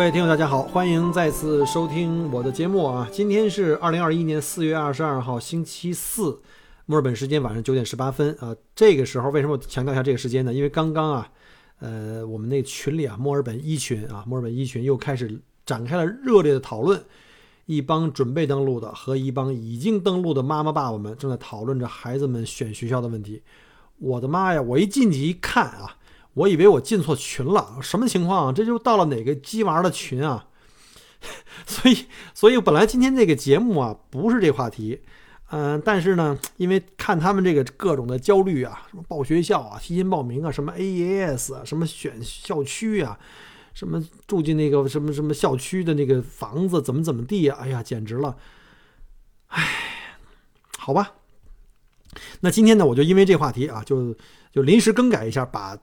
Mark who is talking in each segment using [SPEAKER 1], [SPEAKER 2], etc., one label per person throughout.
[SPEAKER 1] 各位听友，大家好，欢迎再次收听我的节目啊！今天是二零二一年四月二十二号，星期四，墨尔本时间晚上九点十八分啊。这个时候为什么强调一下这个时间呢？因为刚刚啊，呃，我们那群里啊，墨尔本一群啊，墨尔本一群又开始展开了热烈的讨论。一帮准备登陆的和一帮已经登陆的妈妈爸爸们正在讨论着孩子们选学校的问题。我的妈呀！我一进去一看啊。我以为我进错群了，什么情况？这就到了哪个鸡娃的群啊？所以，所以本来今天这个节目啊，不是这话题，嗯，但是呢，因为看他们这个各种的焦虑啊，什么报学校啊，提前报名啊，什么 AES 啊，什么选校区啊，什么住进那个什么什么校区的那个房子怎么怎么地啊，哎呀，简直了，哎，好吧，那今天呢，我就因为这话题啊，就就临时更改一下，把。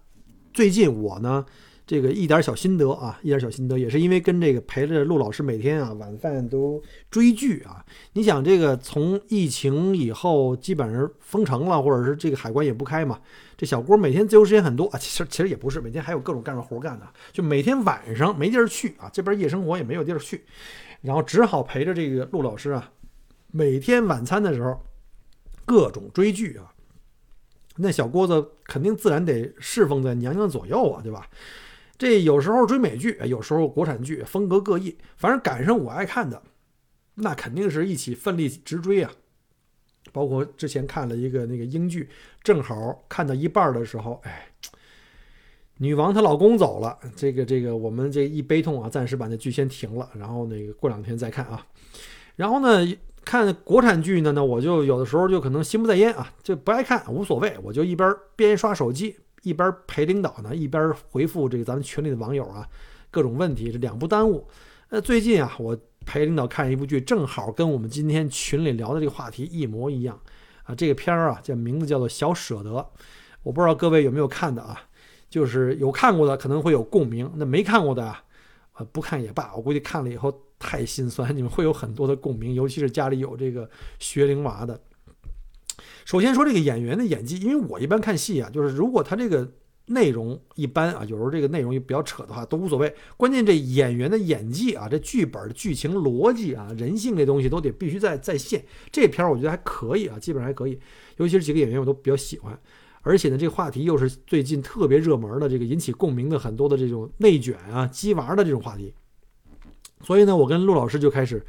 [SPEAKER 1] 最近我呢，这个一点小心得啊，一点小心得，也是因为跟这个陪着陆老师每天啊晚饭都追剧啊。你想这个从疫情以后基本上封城了，或者是这个海关也不开嘛，这小郭每天自由时间很多啊。其实其实也不是，每天还有各种干的活干的，就每天晚上没地儿去啊，这边夜生活也没有地儿去，然后只好陪着这个陆老师啊，每天晚餐的时候各种追剧啊。那小郭子肯定自然得侍奉在娘娘左右啊，对吧？这有时候追美剧，有时候国产剧，风格各异。反正赶上我爱看的，那肯定是一起奋力直追啊。包括之前看了一个那个英剧，正好看到一半的时候，哎，女王她老公走了，这个这个我们这一悲痛啊，暂时把那剧先停了，然后那个过两天再看啊。然后呢？看国产剧呢，那我就有的时候就可能心不在焉啊，就不爱看，无所谓，我就一边边刷手机，一边陪领导呢，一边回复这个咱们群里的网友啊，各种问题，这两不耽误。呃，最近啊，我陪领导看一部剧，正好跟我们今天群里聊的这个话题一模一样啊。这个片儿啊，叫名字叫做《小舍得》，我不知道各位有没有看的啊，就是有看过的可能会有共鸣，那没看过的啊，呃，不看也罢，我估计看了以后。太心酸，你们会有很多的共鸣，尤其是家里有这个学龄娃的。首先说这个演员的演技，因为我一般看戏啊，就是如果他这个内容一般啊，有时候这个内容也比较扯的话，都无所谓。关键这演员的演技啊，这剧本剧情逻辑啊，人性这东西都得必须在在线。这片儿我觉得还可以啊，基本上还可以，尤其是几个演员我都比较喜欢。而且呢，这个话题又是最近特别热门的，这个引起共鸣的很多的这种内卷啊、鸡娃的这种话题。所以呢，我跟陆老师就开始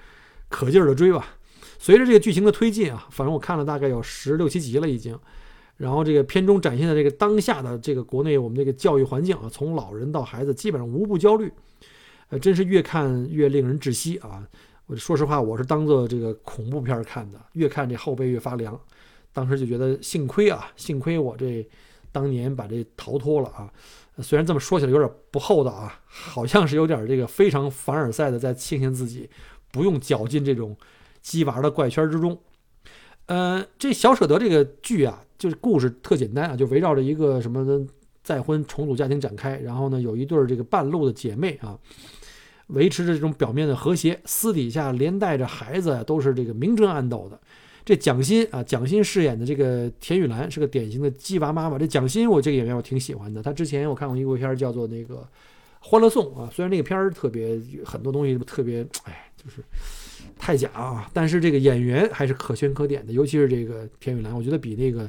[SPEAKER 1] 可劲儿的追吧。随着这个剧情的推进啊，反正我看了大概有十六七集了已经。然后这个片中展现的这个当下的这个国内我们这个教育环境啊，从老人到孩子基本上无不焦虑，呃，真是越看越令人窒息啊！我说实话，我是当做这个恐怖片看的，越看这后背越发凉。当时就觉得幸亏啊，幸亏我这当年把这逃脱了啊。虽然这么说起来有点不厚道啊，好像是有点这个非常凡尔赛的在庆幸自己不用搅进这种鸡娃的怪圈之中。呃，这小舍得这个剧啊，就是故事特简单啊，就围绕着一个什么再婚重组家庭展开。然后呢，有一对这个半路的姐妹啊，维持着这种表面的和谐，私底下连带着孩子都是这个明争暗斗的。这蒋欣啊，蒋欣饰演的这个田雨岚是个典型的鸡娃妈妈。这蒋欣，我这个演员我挺喜欢的。她之前我看过一部片叫做那个《欢乐颂》啊，虽然那个片儿特别很多东西特别，哎，就是太假啊，但是这个演员还是可圈可点的。尤其是这个田雨岚，我觉得比那个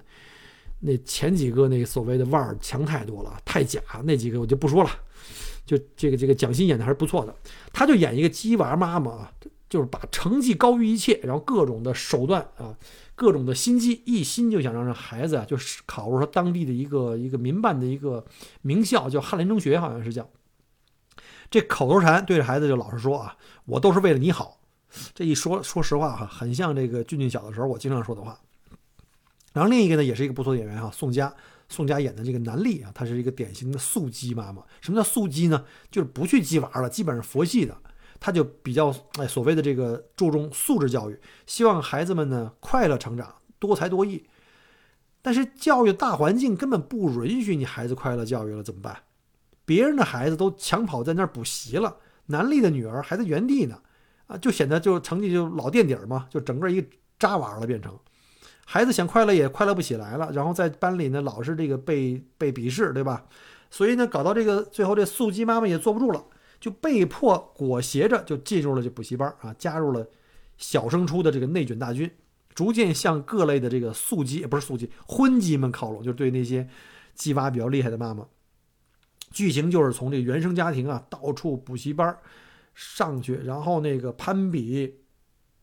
[SPEAKER 1] 那前几个那个所谓的腕儿强太多了，太假。那几个我就不说了，就这个这个蒋欣演的还是不错的。她就演一个鸡娃妈妈啊。就是把成绩高于一切，然后各种的手段啊，各种的心机，一心就想让这孩子啊，就是考入他当地的一个一个民办的一个名校，叫翰林中学，好像是叫。这口头禅对着孩子就老是说啊，我都是为了你好。这一说，说实话哈，很像这个俊俊小的时候我经常说的话。然后另一个呢，也是一个不错的演员哈，宋佳。宋佳演的这个南丽啊，她是一个典型的素鸡妈妈。什么叫素鸡呢？就是不去鸡娃了，基本上佛系的。他就比较哎所谓的这个注重素质教育，希望孩子们呢快乐成长，多才多艺。但是教育大环境根本不允许你孩子快乐教育了，怎么办？别人的孩子都抢跑在那儿补习了，南丽的女儿还在原地呢，啊，就显得就成绩就老垫底儿嘛，就整个一个渣娃了变成。孩子想快乐也快乐不起来了，然后在班里呢老是这个被被鄙视，对吧？所以呢搞到这个最后，这素鸡妈妈也坐不住了，就被迫裹挟着就进入了这补习班啊，加入了小升初的这个内卷大军。逐渐向各类的这个素鸡也，不是素鸡，荤鸡们靠拢，就是对那些鸡娃比较厉害的妈妈。剧情就是从这原生家庭啊，到处补习班上去，然后那个攀比，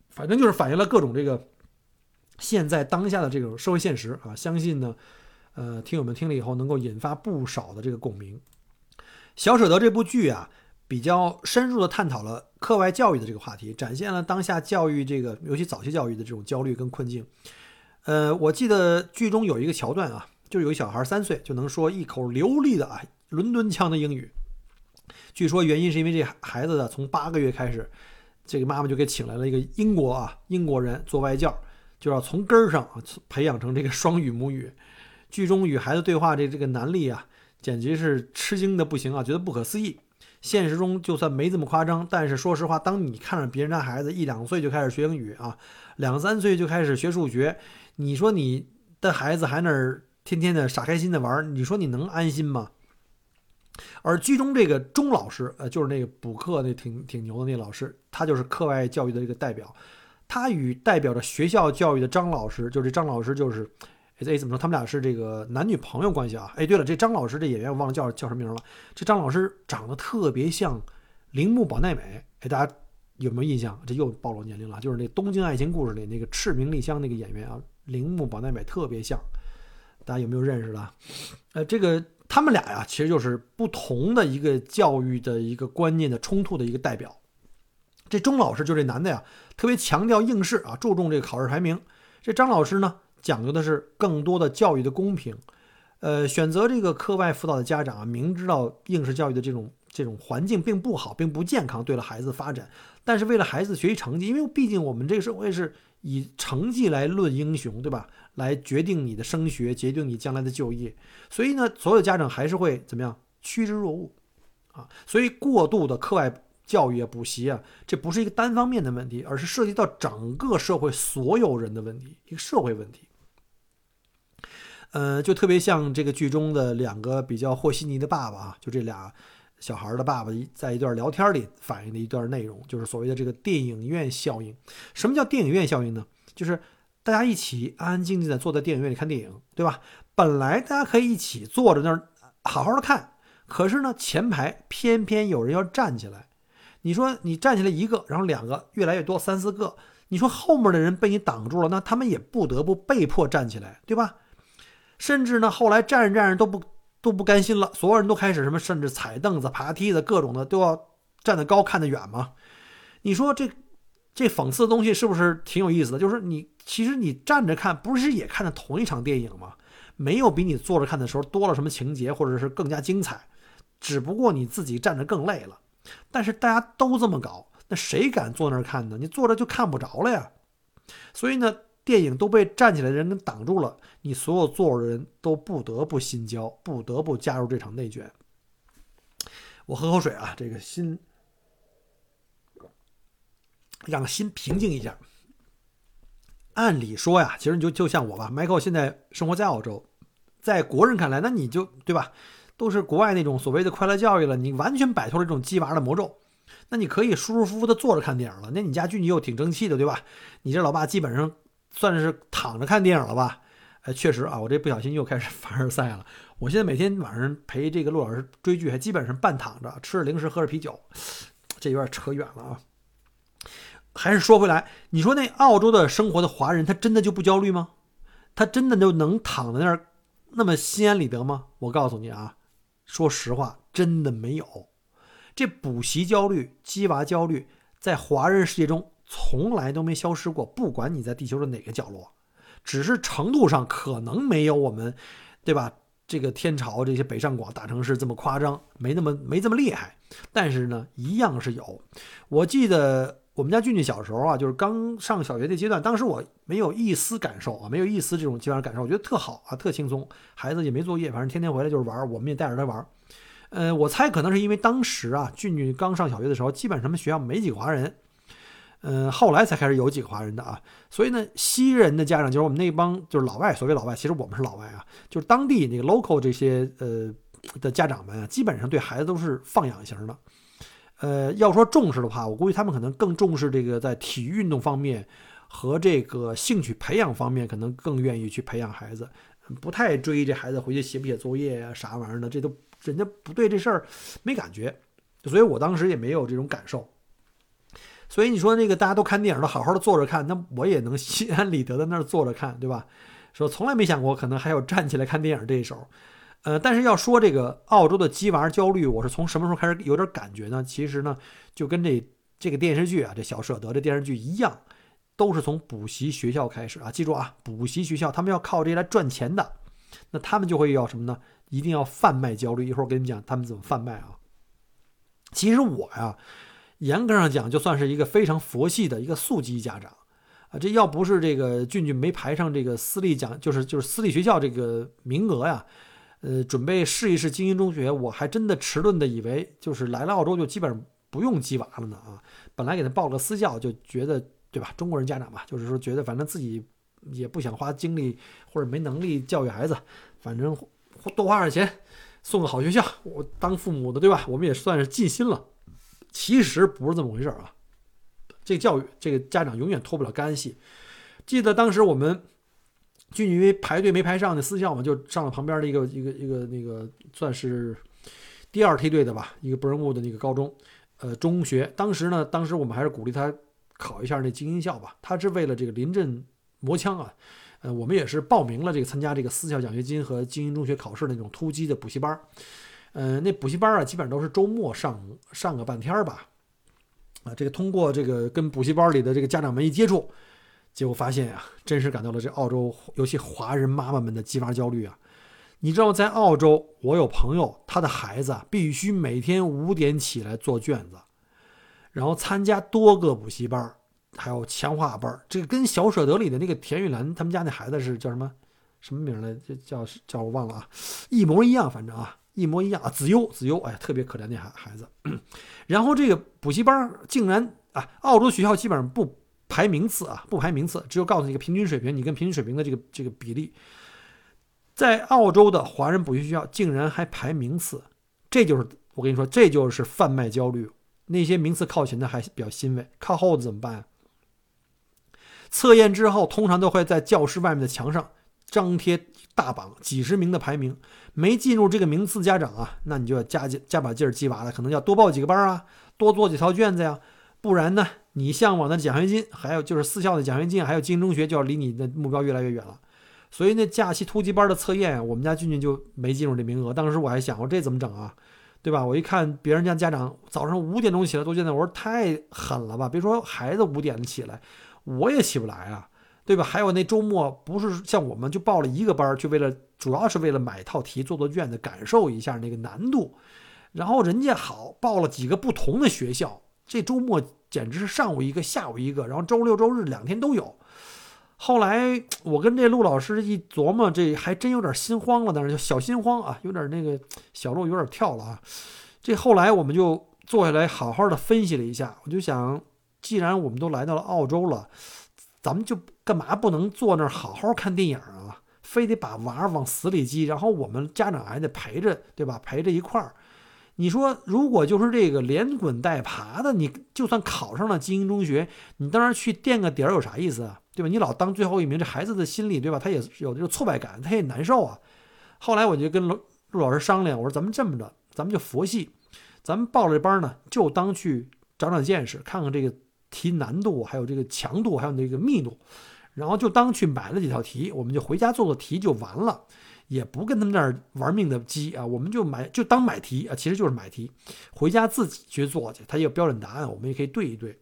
[SPEAKER 1] 反正就是反映了各种这个现在当下的这种社会现实啊。相信呢，呃，听友们听了以后能够引发不少的这个共鸣。小舍得这部剧啊。比较深入的探讨了课外教育的这个话题，展现了当下教育这个，尤其早期教育的这种焦虑跟困境。呃，我记得剧中有一个桥段啊，就有一小孩三岁就能说一口流利的啊伦敦腔的英语。据说原因是因为这孩子呢，从八个月开始，这个妈妈就给请来了一个英国啊英国人做外教，就要从根儿上培养成这个双语母语。剧中与孩子对话这这个南丽啊，简直是吃惊的不行啊，觉得不可思议。现实中就算没这么夸张，但是说实话，当你看着别人家孩子一两岁就开始学英语啊，两三岁就开始学数学，你说你的孩子还那儿天天的傻开心的玩，你说你能安心吗？而剧中这个钟老师，呃，就是那个补课那挺挺牛的那老师，他就是课外教育的这个代表，他与代表着学校教育的张老师，就这张老师就是。哎，怎么说？他们俩是这个男女朋友关系啊？哎，对了，这张老师这演员我忘了叫叫什么名了。这张老师长得特别像铃木保奈美，哎，大家有没有印象？这又暴露年龄了，就是那《东京爱情故事》里那个赤名莉香那个演员啊，铃木保奈美特别像，大家有没有认识的？呃，这个他们俩呀，其实就是不同的一个教育的一个观念的冲突的一个代表。这钟老师就这男的呀，特别强调应试啊，注重这个考试排名。这张老师呢？讲究的是更多的教育的公平，呃，选择这个课外辅导的家长啊，明知道应试教育的这种这种环境并不好，并不健康，对了孩子发展，但是为了孩子学习成绩，因为毕竟我们这个社会是以成绩来论英雄，对吧？来决定你的升学，决定你将来的就业，所以呢，所有家长还是会怎么样趋之若鹜，啊，所以过度的课外。教育啊，补习啊，这不是一个单方面的问题，而是涉及到整个社会所有人的问题，一个社会问题。呃，就特别像这个剧中的两个比较和稀泥的爸爸啊，就这俩小孩的爸爸，在一段聊天里反映的一段内容，就是所谓的这个电影院效应。什么叫电影院效应呢？就是大家一起安安静静的坐在电影院里看电影，对吧？本来大家可以一起坐着那儿好好的看，可是呢，前排偏偏有人要站起来。你说你站起来一个，然后两个，越来越多，三四个。你说后面的人被你挡住了，那他们也不得不被迫站起来，对吧？甚至呢，后来站着站着都不都不甘心了，所有人都开始什么，甚至踩凳子、爬梯子，各种的都要站得高看得远嘛。你说这这讽刺的东西是不是挺有意思的？就是你其实你站着看，不是也看的同一场电影吗？没有比你坐着看的时候多了什么情节，或者是更加精彩，只不过你自己站着更累了。但是大家都这么搞，那谁敢坐那儿看呢？你坐着就看不着了呀。所以呢，电影都被站起来的人给挡住了，你所有坐的人都不得不心焦，不得不加入这场内卷。我喝口水啊，这个心让心平静一下。按理说呀，其实你就就像我吧，Michael 现在生活在澳洲，在国人看来，那你就对吧？都是国外那种所谓的快乐教育了，你完全摆脱了这种鸡娃的魔咒，那你可以舒舒服服的坐着看电影了。那你家俊女又挺争气的，对吧？你这老爸基本上算是躺着看电影了吧？哎，确实啊，我这不小心又开始 凡尔赛了。我现在每天晚上陪这个陆老师追剧，还基本上半躺着，吃着零食，喝着啤酒，这有点扯远了啊。还是说回来，你说那澳洲的生活的华人，他真的就不焦虑吗？他真的就能躺在那儿那么心安理得吗？我告诉你啊。说实话，真的没有。这补习焦虑、鸡娃焦虑，在华人世界中从来都没消失过。不管你在地球的哪个角落，只是程度上可能没有我们，对吧？这个天朝这些北上广大城市这么夸张，没那么没这么厉害，但是呢，一样是有。我记得我们家俊俊小时候啊，就是刚上小学的阶段，当时我没有一丝感受啊，没有一丝这种基本上感受，我觉得特好啊，特轻松。孩子也没作业，反正天天回来就是玩，我们也带着他玩。呃，我猜可能是因为当时啊，俊俊刚上小学的时候，基本上什么学校没几个华人。嗯，后来才开始有几个华人的啊，所以呢，西人的家长就是我们那帮就是老外，所谓老外，其实我们是老外啊，就是当地那个 local 这些呃的家长们啊，基本上对孩子都是放养型的。呃，要说重视的话，我估计他们可能更重视这个在体育运动方面和这个兴趣培养方面，可能更愿意去培养孩子，不太追这孩子回去写不写作业呀啥玩意儿的，这都人家不对这事儿没感觉，所以我当时也没有这种感受。所以你说那个大家都看电影都好好的坐着看，那我也能心安理得在那儿坐着看，对吧？说从来没想过可能还有站起来看电影这一手，呃，但是要说这个澳洲的鸡娃焦虑，我是从什么时候开始有点感觉呢？其实呢，就跟这这个电视剧啊，这小舍得这电视剧一样，都是从补习学校开始啊。记住啊，补习学校他们要靠这些来赚钱的，那他们就会要什么呢？一定要贩卖焦虑。一会儿我跟你讲他们怎么贩卖啊。其实我呀。严格上讲，就算是一个非常佛系的一个素鸡家长，啊，这要不是这个俊俊没排上这个私立讲，就是就是私立学校这个名额呀，呃，准备试一试精英中学，我还真的迟钝的以为就是来了澳洲就基本上不用鸡娃了呢啊！本来给他报个私教，就觉得对吧？中国人家长嘛，就是说觉得反正自己也不想花精力或者没能力教育孩子，反正多花点钱送个好学校，我当父母的对吧？我们也算是尽心了。其实不是这么回事啊！这个教育，这个家长永远脱不了干系。记得当时我们就因为排队没排上那私校嘛，就上了旁边的一个一个一个那个算是第二梯队的吧，一个 b u r n w o o d 的那个高中，呃，中学。当时呢，当时我们还是鼓励他考一下那精英校吧。他是为了这个临阵磨枪啊，呃，我们也是报名了这个参加这个私校奖学金和精英中学考试那种突击的补习班。嗯，那补习班啊，基本上都是周末上上个半天吧。啊，这个通过这个跟补习班里的这个家长们一接触，结果发现呀，真是感到了这澳洲尤其华人妈妈们的鸡娃焦虑啊。你知道，在澳洲，我有朋友，他的孩子必须每天五点起来做卷子，然后参加多个补习班，还有强化班。这个跟小舍得里的那个田玉兰他们家那孩子是叫什么什么名来？这叫叫我忘了啊，一模一样，反正啊。一模一样啊，子优，子优，哎，特别可怜那孩孩子。然后这个补习班竟然啊，澳洲学校基本上不排名次啊，不排名次，只有告诉你一个平均水平，你跟平均水平的这个这个比例。在澳洲的华人补习学校竟然还排名次，这就是我跟你说，这就是贩卖焦虑。那些名次靠前的还比较欣慰，靠后的怎么办？测验之后，通常都会在教室外面的墙上张贴大榜，几十名的排名。没进入这个名次家长啊，那你就要加加把劲儿鸡娃了，可能要多报几个班啊，多做几套卷子呀，不然呢，你向往的奖学金，还有就是私校的奖学金，还有精英中学，就要离你的目标越来越远了。所以那假期突击班的测验，我们家俊俊就没进入这名额。当时我还想，我这怎么整啊？对吧？我一看别人家家长早上五点钟起来做卷子，我说太狠了吧！别说孩子五点起来，我也起不来啊。对吧？还有那周末不是像我们就报了一个班，就为了主要是为了买套题做做卷子，感受一下那个难度。然后人家好报了几个不同的学校，这周末简直是上午一个，下午一个，然后周六周日两天都有。后来我跟这陆老师一琢磨，这还真有点心慌了，但是就小心慌啊，有点那个小鹿有点跳了啊。这后来我们就坐下来好好的分析了一下，我就想，既然我们都来到了澳洲了。咱们就干嘛不能坐那儿好好看电影啊？非得把娃往死里激，然后我们家长还得陪着，对吧？陪着一块儿。你说，如果就是这个连滚带爬的，你就算考上了精英中学，你当然去垫个底儿有啥意思啊？对吧？你老当最后一名，这孩子的心里，对吧？他也有这个挫败感，他也难受啊。后来我就跟陆陆老师商量，我说咱们这么着，咱们就佛系，咱们报了这班呢，就当去长长见识，看看这个。题难度，还有这个强度，还有那个密度，然后就当去买了几套题，我们就回家做做题就完了，也不跟他们那儿玩命的激啊，我们就买就当买题啊，其实就是买题，回家自己去做去，他有标准答案，我们也可以对一对。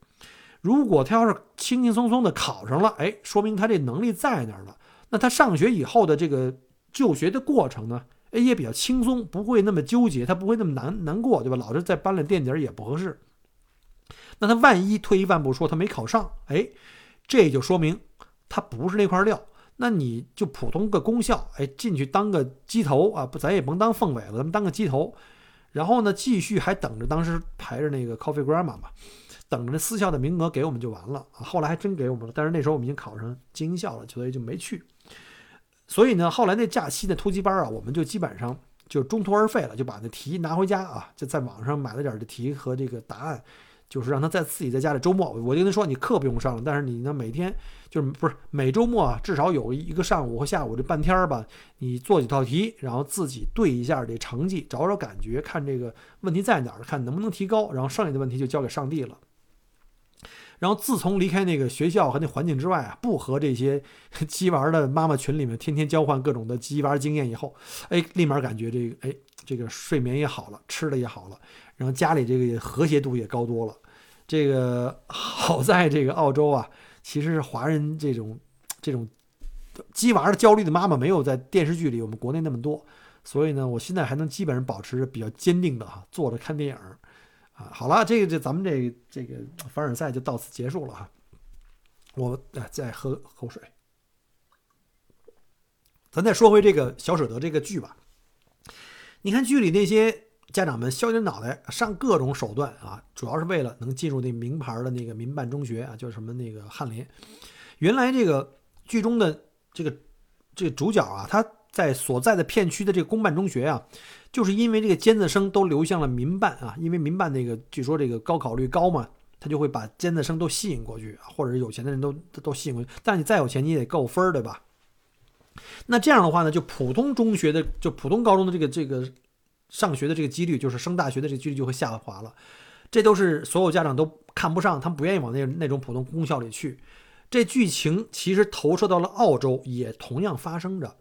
[SPEAKER 1] 如果他要是轻轻松松的考上了，哎，说明他这能力在那儿了，那他上学以后的这个就学的过程呢，哎也比较轻松，不会那么纠结，他不会那么难难过，对吧？老是在班里垫底儿也不合适。那他万一退一万步说他没考上，哎，这就说明他不是那块料。那你就普通个公校，哎，进去当个鸡头啊，不，咱也甭当凤尾了，咱们当个鸡头。然后呢，继续还等着当时排着那个 Coffee Grammar 嘛，等着那私校的名额给我们就完了啊。后来还真给我们了，但是那时候我们已经考上精英校了，所以就没去。所以呢，后来那假期的突击班啊，我们就基本上就中途而废了，就把那题拿回家啊，就在网上买了点的题和这个答案。就是让他在自己在家里周末，我就跟他说，你课不用上了，但是你呢每天就是不是每周末啊，至少有一个上午和下午这半天儿吧，你做几套题，然后自己对一下这成绩，找找感觉，看这个问题在哪儿，看能不能提高，然后剩下的问题就交给上帝了。然后自从离开那个学校和那环境之外啊，不和这些 鸡娃的妈妈群里面天天交换各种的鸡娃经验以后，哎，立马感觉这个哎，这个睡眠也好了，吃的也好了，然后家里这个和谐度也高多了。这个 好在这个澳洲啊，其实是华人这种这种鸡娃的焦虑的妈妈没有在电视剧里我们国内那么多，所以呢，我现在还能基本上保持比较坚定的哈，坐着看电影啊。好了，这个这咱们这这个凡尔赛就到此结束了哈。我再喝口水，咱再说回这个小舍得这个剧吧。你看剧里那些。家长们削尖脑袋上各种手段啊，主要是为了能进入那名牌的那个民办中学啊，叫什么那个翰林。原来这个剧中的这个这个主角啊，他在所在的片区的这个公办中学啊，就是因为这个尖子生都流向了民办啊，因为民办那个据说这个高考率高嘛，他就会把尖子生都吸引过去，或者是有钱的人都都吸引过去。但你再有钱，你也得够分儿，对吧？那这样的话呢，就普通中学的，就普通高中的这个这个。上学的这个几率，就是升大学的这个几率就会下滑了，这都是所有家长都看不上，他们不愿意往那那种普通公校里去。这剧情其实投射到了澳洲，也同样发生着。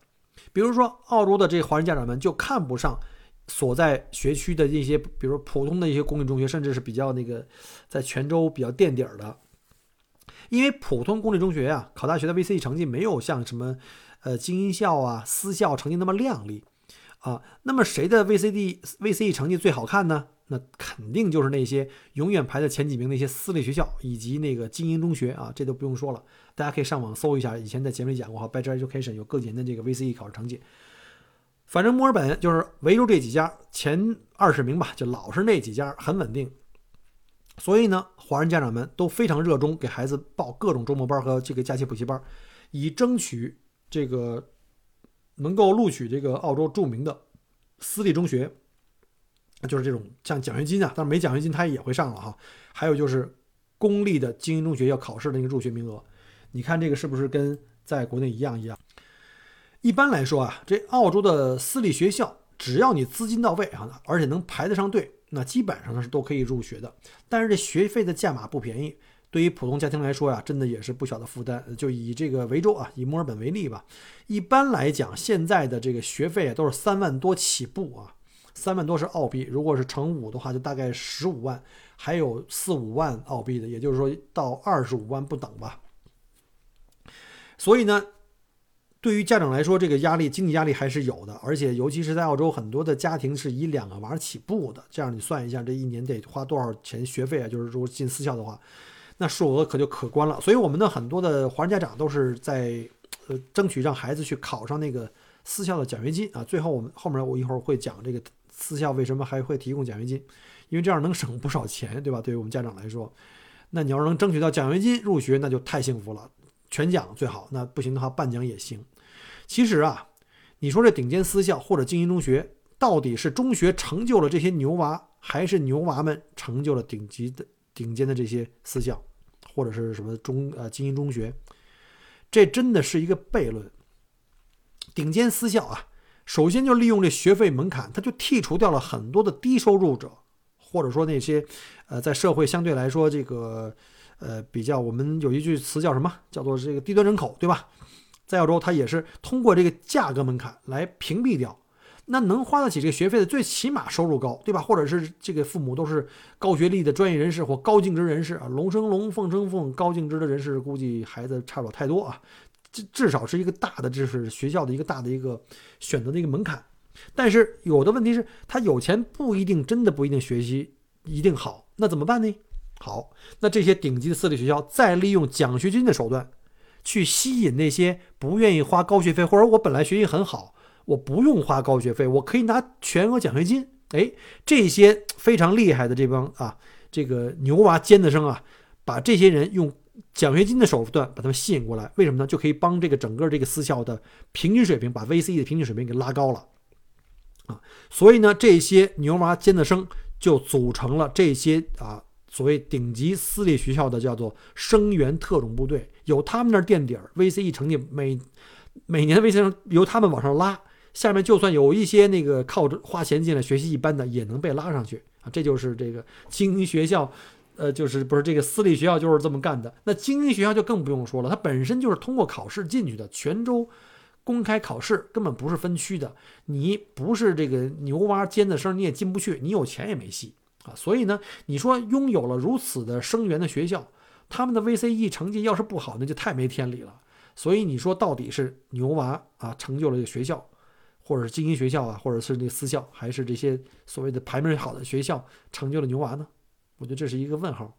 [SPEAKER 1] 比如说，澳洲的这华人家长们就看不上所在学区的一些，比如说普通的一些公立中学，甚至是比较那个在泉州比较垫底儿的，因为普通公立中学啊，考大学的 VCE 成绩没有像什么呃精英校啊、私校成绩那么亮丽。啊，那么谁的 VCD、VCE 成绩最好看呢？那肯定就是那些永远排在前几名那些私立学校以及那个精英中学啊，这都不用说了，大家可以上网搜一下，以前在节目里讲过哈，Better Education 有各年的这个 VCE 考试成绩。反正墨尔本就是围住这几家前二十名吧，就老是那几家很稳定。所以呢，华人家长们都非常热衷给孩子报各种周末班和这个假期补习班，以争取这个。能够录取这个澳洲著名的私立中学，就是这种像奖学金啊，但是没奖学金他也会上了哈。还有就是公立的精英中学要考试的那个入学名额，你看这个是不是跟在国内一样一样？一般来说啊，这澳洲的私立学校，只要你资金到位啊，而且能排得上队，那基本上呢是都可以入学的。但是这学费的价码不便宜。对于普通家庭来说呀，真的也是不小的负担。就以这个维州啊，以墨尔本为例吧，一般来讲，现在的这个学费都是三万多起步啊，三万多是澳币，如果是乘五的话，就大概十五万，还有四五万澳币的，也就是说到二十五万不等吧。所以呢，对于家长来说，这个压力经济压力还是有的，而且尤其是在澳洲，很多的家庭是以两个娃起步的，这样你算一下，这一年得花多少钱学费啊？就是如果进私校的话。那数额可就可观了，所以我们的很多的华人家长都是在呃争取让孩子去考上那个私校的奖学金啊。最后我们后面我一会儿会讲这个私校为什么还会提供奖学金，因为这样能省不少钱，对吧？对于我们家长来说，那你要是能争取到奖学金入学，那就太幸福了，全奖最好，那不行的话半奖也行。其实啊，你说这顶尖私校或者精英中学，到底是中学成就了这些牛娃，还是牛娃们成就了顶级的？顶尖的这些私校，或者是什么中呃精英中学，这真的是一个悖论。顶尖私校啊，首先就利用这学费门槛，它就剔除掉了很多的低收入者，或者说那些呃在社会相对来说这个呃比较，我们有一句词叫什么？叫做这个低端人口，对吧？在澳洲，它也是通过这个价格门槛来屏蔽掉。那能花得起这个学费的，最起码收入高，对吧？或者是这个父母都是高学历的专业人士或高净值人士啊，龙生龙，凤生凤，高净值的人士，估计孩子差不了太多啊。至至少是一个大的，这是学校的一个大的一个选择的一个门槛。但是有的问题是，他有钱不一定真的不一定学习一定好，那怎么办呢？好，那这些顶级的私立学校再利用奖学金的手段，去吸引那些不愿意花高学费，或者我本来学习很好，我不用花高学费，我可以拿全额奖学金。哎，这些非常厉害的这帮啊，这个牛娃尖子生啊，把这些人用奖学金的手段把他们吸引过来，为什么呢？就可以帮这个整个这个私校的平均水平，把 VCE 的平均水平给拉高了。啊，所以呢，这些牛娃尖子生就组成了这些啊所谓顶级私立学校的叫做生源特种部队，有他们那儿垫底儿，VCE 成绩每每年的 VCE 由他们往上拉，下面就算有一些那个靠着花钱进来学习一般的，也能被拉上去啊，这就是这个精英学校，呃，就是不是这个私立学校就是这么干的，那精英学校就更不用说了，它本身就是通过考试进去的，泉州。公开考试根本不是分区的，你不是这个牛蛙尖子生，你也进不去，你有钱也没戏啊！所以呢，你说拥有了如此的生源的学校，他们的 VCE 成绩要是不好，那就太没天理了。所以你说到底是牛娃啊成就了这个学校，或者是精英学校啊，或者是那私校，还是这些所谓的排名好的学校成就了牛娃呢？我觉得这是一个问号。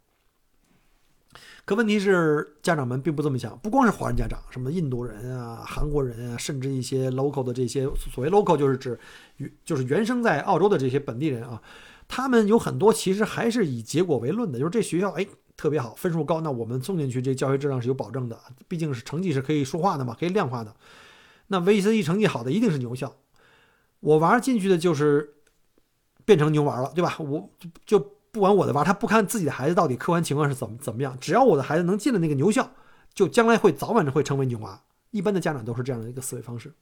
[SPEAKER 1] 可问题是，家长们并不这么想。不光是华人家长，什么印度人啊、韩国人啊，甚至一些 local 的这些所谓 local，就是指就是原生在澳洲的这些本地人啊，他们有很多其实还是以结果为论的，就是这学校哎特别好，分数高，那我们送进去，这教学质量是有保证的，毕竟是成绩是可以说话的嘛，可以量化的。那 VCE 成绩好的一定是牛校，我娃进去的就是变成牛娃了，对吧？我就。不管我的娃，他不看自己的孩子到底客观情况是怎么怎么样，只要我的孩子能进了那个牛校，就将来会早晚会成为牛娃。一般的家长都是这样的一个思维方式。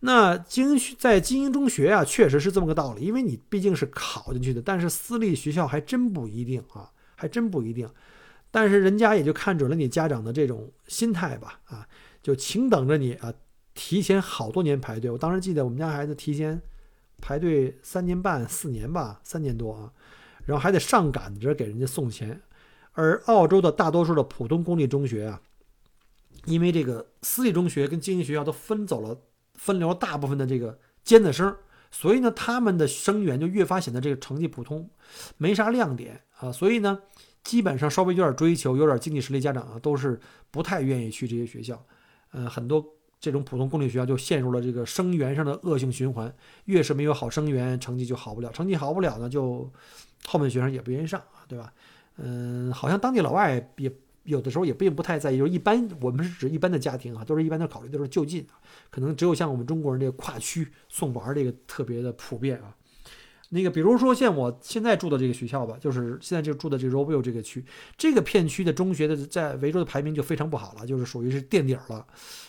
[SPEAKER 1] 那精英在精英中学啊，确实是这么个道理，因为你毕竟是考进去的。但是私立学校还真不一定啊，还真不一定。但是人家也就看准了你家长的这种心态吧，啊，就请等着你啊，提前好多年排队。我当时记得我们家孩子提前排队三年半、四年吧，三年多啊。然后还得上赶着给人家送钱，而澳洲的大多数的普通公立中学啊，因为这个私立中学跟精英学校都分走了，分流大部分的这个尖子生，所以呢，他们的生源就越发显得这个成绩普通，没啥亮点啊。所以呢，基本上稍微有点追求、有点经济实力家长啊，都是不太愿意去这些学校。呃，很多这种普通公立学校就陷入了这个生源上的恶性循环，越是没有好生源，成绩就好不了，成绩好不了呢，就。后面学生也不愿意上，对吧？嗯，好像当地老外也有的时候也并不太在意，就是一般我们是指一般的家庭啊，都是一般的考虑都是就近，可能只有像我们中国人这个跨区送娃这个特别的普遍啊。那个比如说像我现在住的这个学校吧，就是现在就住的这个 Robio 这个区，这个片区的中学的在维州的排名就非常不好了，就是属于是垫底儿了。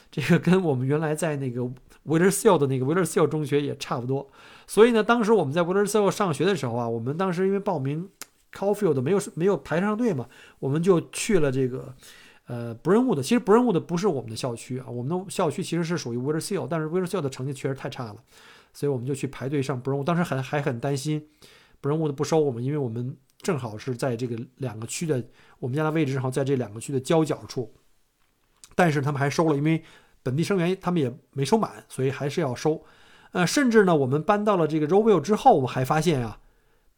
[SPEAKER 1] 这个跟我们原来在那个 w i l l e r s e l 的那个 w i l l e r s e l 中学也差不多。所以呢，当时我们在 w i l l e r s e l 上学的时候啊，我们当时因为报名 Caulfield 没有没有排上队嘛，我们就去了这个呃 Brentwood。其实 Brentwood 不是我们的校区啊，我们的校区其实是属于 w i l l e r s e l 但是 w i l l e r s e l 的成绩确实太差了，所以我们就去排队上 Brentwood。当时还还很担心 Brentwood 不收我们，因为我们正好是在这个两个区的，我们家的位置正好在这两个区的交角处。但是他们还收了，因为本地生源他们也没收满，所以还是要收。呃，甚至呢，我们搬到了这个 Roville 之后，我们还发现啊，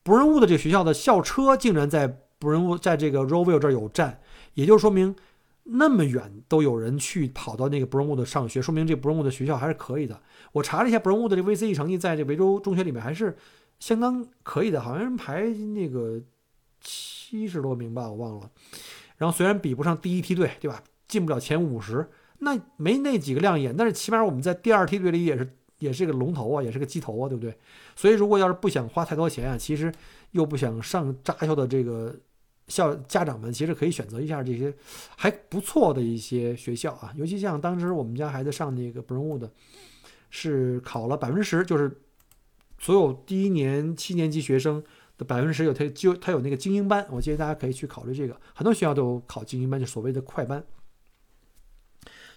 [SPEAKER 1] 布仁乌的这个学校的校车竟然在布仁乌在这个 Roville 这儿有站，也就说明那么远都有人去跑到那个布仁乌的上学，说明这布仁乌的学校还是可以的。我查了一下布仁乌的这 VCE 成绩，在这维州中学里面还是相当可以的，好像排那个七十多名吧，我忘了。然后虽然比不上第一梯队，对吧？进不了前五十，那没那几个亮眼，但是起码我们在第二梯队里也是。也是个龙头啊，也是个鸡头啊，对不对？所以如果要是不想花太多钱啊，其实又不想上扎校的这个校家长们，其实可以选择一下这些还不错的一些学校啊。尤其像当时我们家孩子上那个 Brownwood，是考了百分之十，就是所有第一年七年级学生的百分之十有他就他有那个精英班，我建议大家可以去考虑这个。很多学校都有考精英班，就所谓的快班。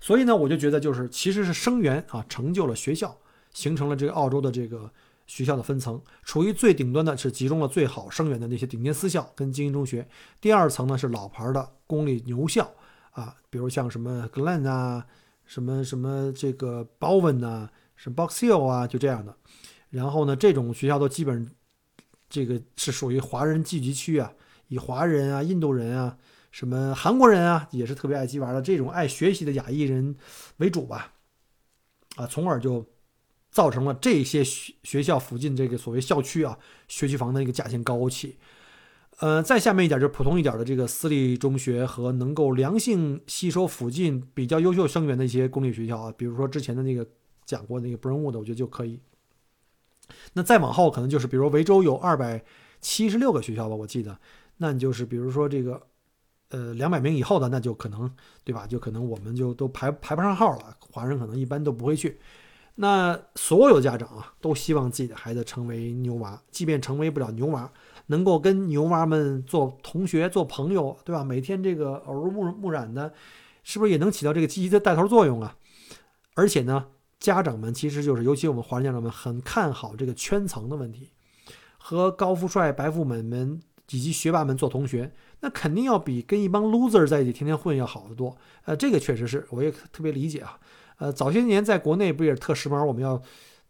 [SPEAKER 1] 所以呢，我就觉得就是其实是生源啊成就了学校。形成了这个澳洲的这个学校的分层，处于最顶端的是集中了最好生源的那些顶尖私校跟精英中学，第二层呢是老牌的公立牛校啊，比如像什么 Glen 啊，什么什么这个 Bowen 啊，什么 Box Hill 啊，就这样的。然后呢，这种学校都基本这个是属于华人聚集区啊，以华人啊、印度人啊、什么韩国人啊，也是特别爱鸡玩的这种爱学习的亚裔人为主吧。啊，从而就造成了这些学学校附近这个所谓校区啊，学区房的一个价钱高起。呃，再下面一点就是普通一点的这个私立中学和能够良性吸收附近比较优秀生源的一些公立学校啊，比如说之前的那个讲过那个 Brownwood，我觉得就可以。那再往后可能就是，比如维州有二百七十六个学校吧，我记得，那你就是比如说这个，呃，两百名以后的，那就可能对吧？就可能我们就都排排不上号了，华人可能一般都不会去。那所有家长啊，都希望自己的孩子成为牛娃，即便成为不了牛娃。能够跟牛娃们做同学、做朋友，对吧？每天这个耳濡目目染的，是不是也能起到这个积极的带头作用啊？而且呢，家长们其实就是，尤其我们华人家长们很看好这个圈层的问题，和高富帅、白富美们以及学霸们做同学，那肯定要比跟一帮 loser 在一起天天混要好得多。呃，这个确实是，我也特别理解啊。呃，早些年在国内不也是特时髦？我们要。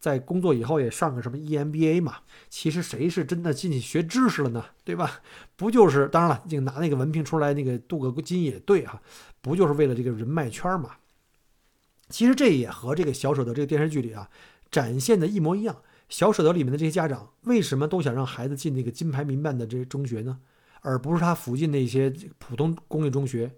[SPEAKER 1] 在工作以后也上个什么 EMBA 嘛？其实谁是真的进去学知识了呢？对吧？不就是当然了，就拿那个文凭出来那个镀个金也对啊，不就是为了这个人脉圈嘛？其实这也和这个小舍得这个电视剧里啊展现的一模一样。小舍得里面的这些家长为什么都想让孩子进那个金牌民办的这中学呢？而不是他附近那些普通公立中学？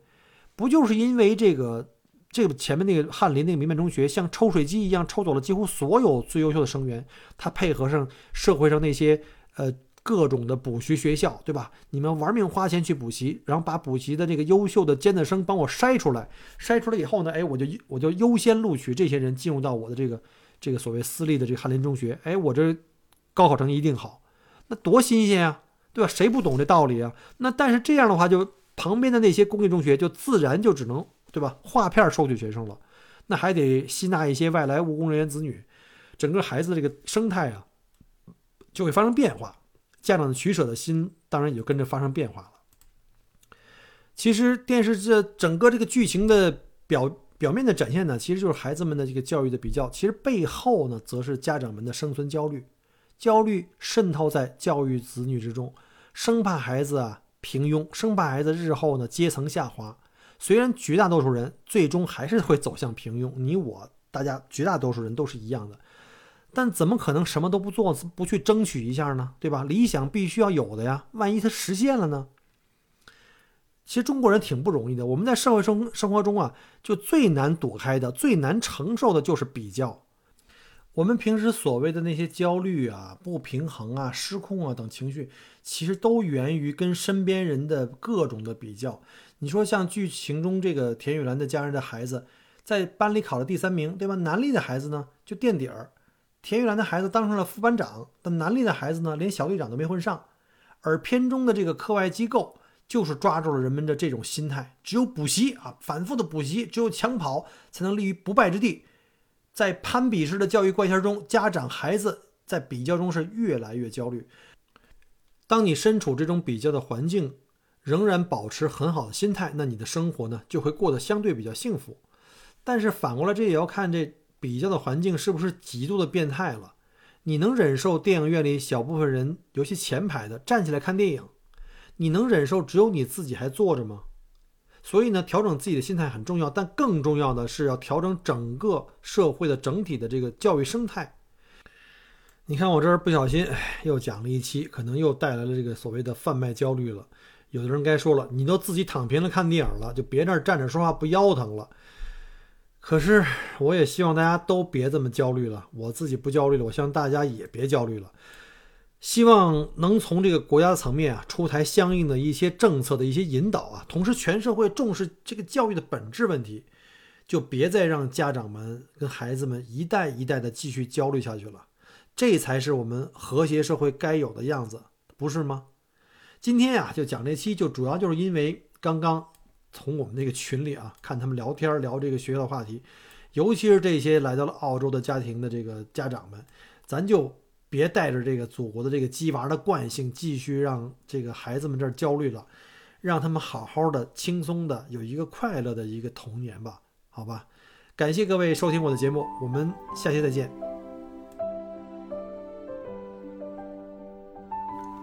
[SPEAKER 1] 不就是因为这个？这个前面那个翰林那个民办中学，像抽水机一样抽走了几乎所有最优秀的生源。他配合上社会上那些呃各种的补习学校，对吧？你们玩命花钱去补习，然后把补习的这个优秀的尖子生帮我筛出来，筛出来以后呢，哎，我就我就优先录取这些人进入到我的这个这个所谓私立的这个翰林中学。哎，我这高考成绩一定好，那多新鲜啊，对吧？谁不懂这道理啊？那但是这样的话，就旁边的那些公立中学就自然就只能。对吧？划片收取学生了，那还得吸纳一些外来务工人员子女，整个孩子这个生态啊，就会发生变化。家长的取舍的心当然也就跟着发生变化了。其实电视这整个这个剧情的表表面的展现呢，其实就是孩子们的这个教育的比较，其实背后呢，则是家长们的生存焦虑，焦虑渗透在教育子女之中，生怕孩子啊平庸，生怕孩子日后呢阶层下滑。虽然绝大多数人最终还是会走向平庸，你我大家绝大多数人都是一样的，但怎么可能什么都不做，不去争取一下呢？对吧？理想必须要有的呀，万一它实现了呢？其实中国人挺不容易的，我们在社会生生活中啊，就最难躲开的、最难承受的就是比较。我们平时所谓的那些焦虑啊、不平衡啊、失控啊等情绪，其实都源于跟身边人的各种的比较。你说像剧情中这个田雨岚的家人的孩子，在班里考了第三名，对吧？南丽的孩子呢就垫底儿，田雨岚的孩子当上了副班长，但南丽的孩子呢连小队长都没混上。而片中的这个课外机构就是抓住了人们的这种心态，只有补习啊，反复的补习，只有抢跑才能立于不败之地。在攀比式的教育怪圈中，家长孩子在比较中是越来越焦虑。当你身处这种比较的环境，仍然保持很好的心态，那你的生活呢就会过得相对比较幸福。但是反过来，这也要看这比较的环境是不是极度的变态了。你能忍受电影院里小部分人，尤其前排的站起来看电影？你能忍受只有你自己还坐着吗？所以呢，调整自己的心态很重要，但更重要的是要调整整个社会的整体的这个教育生态。你看我这儿不小心又讲了一期，可能又带来了这个所谓的贩卖焦虑了。有的人该说了，你都自己躺平了看电影了，就别那站着说话不腰疼了。可是我也希望大家都别这么焦虑了，我自己不焦虑了，我希望大家也别焦虑了。希望能从这个国家层面啊出台相应的一些政策的一些引导啊，同时全社会重视这个教育的本质问题，就别再让家长们跟孩子们一代一代的继续焦虑下去了。这才是我们和谐社会该有的样子，不是吗？今天呀，就讲这期，就主要就是因为刚刚从我们那个群里啊，看他们聊天聊这个学校的话题，尤其是这些来到了澳洲的家庭的这个家长们，咱就别带着这个祖国的这个鸡娃的惯性，继续让这个孩子们这儿焦虑了，让他们好好的、轻松的有一个快乐的一个童年吧，好吧？感谢各位收听我的节目，我们下期再见。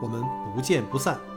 [SPEAKER 1] 我们不见不散。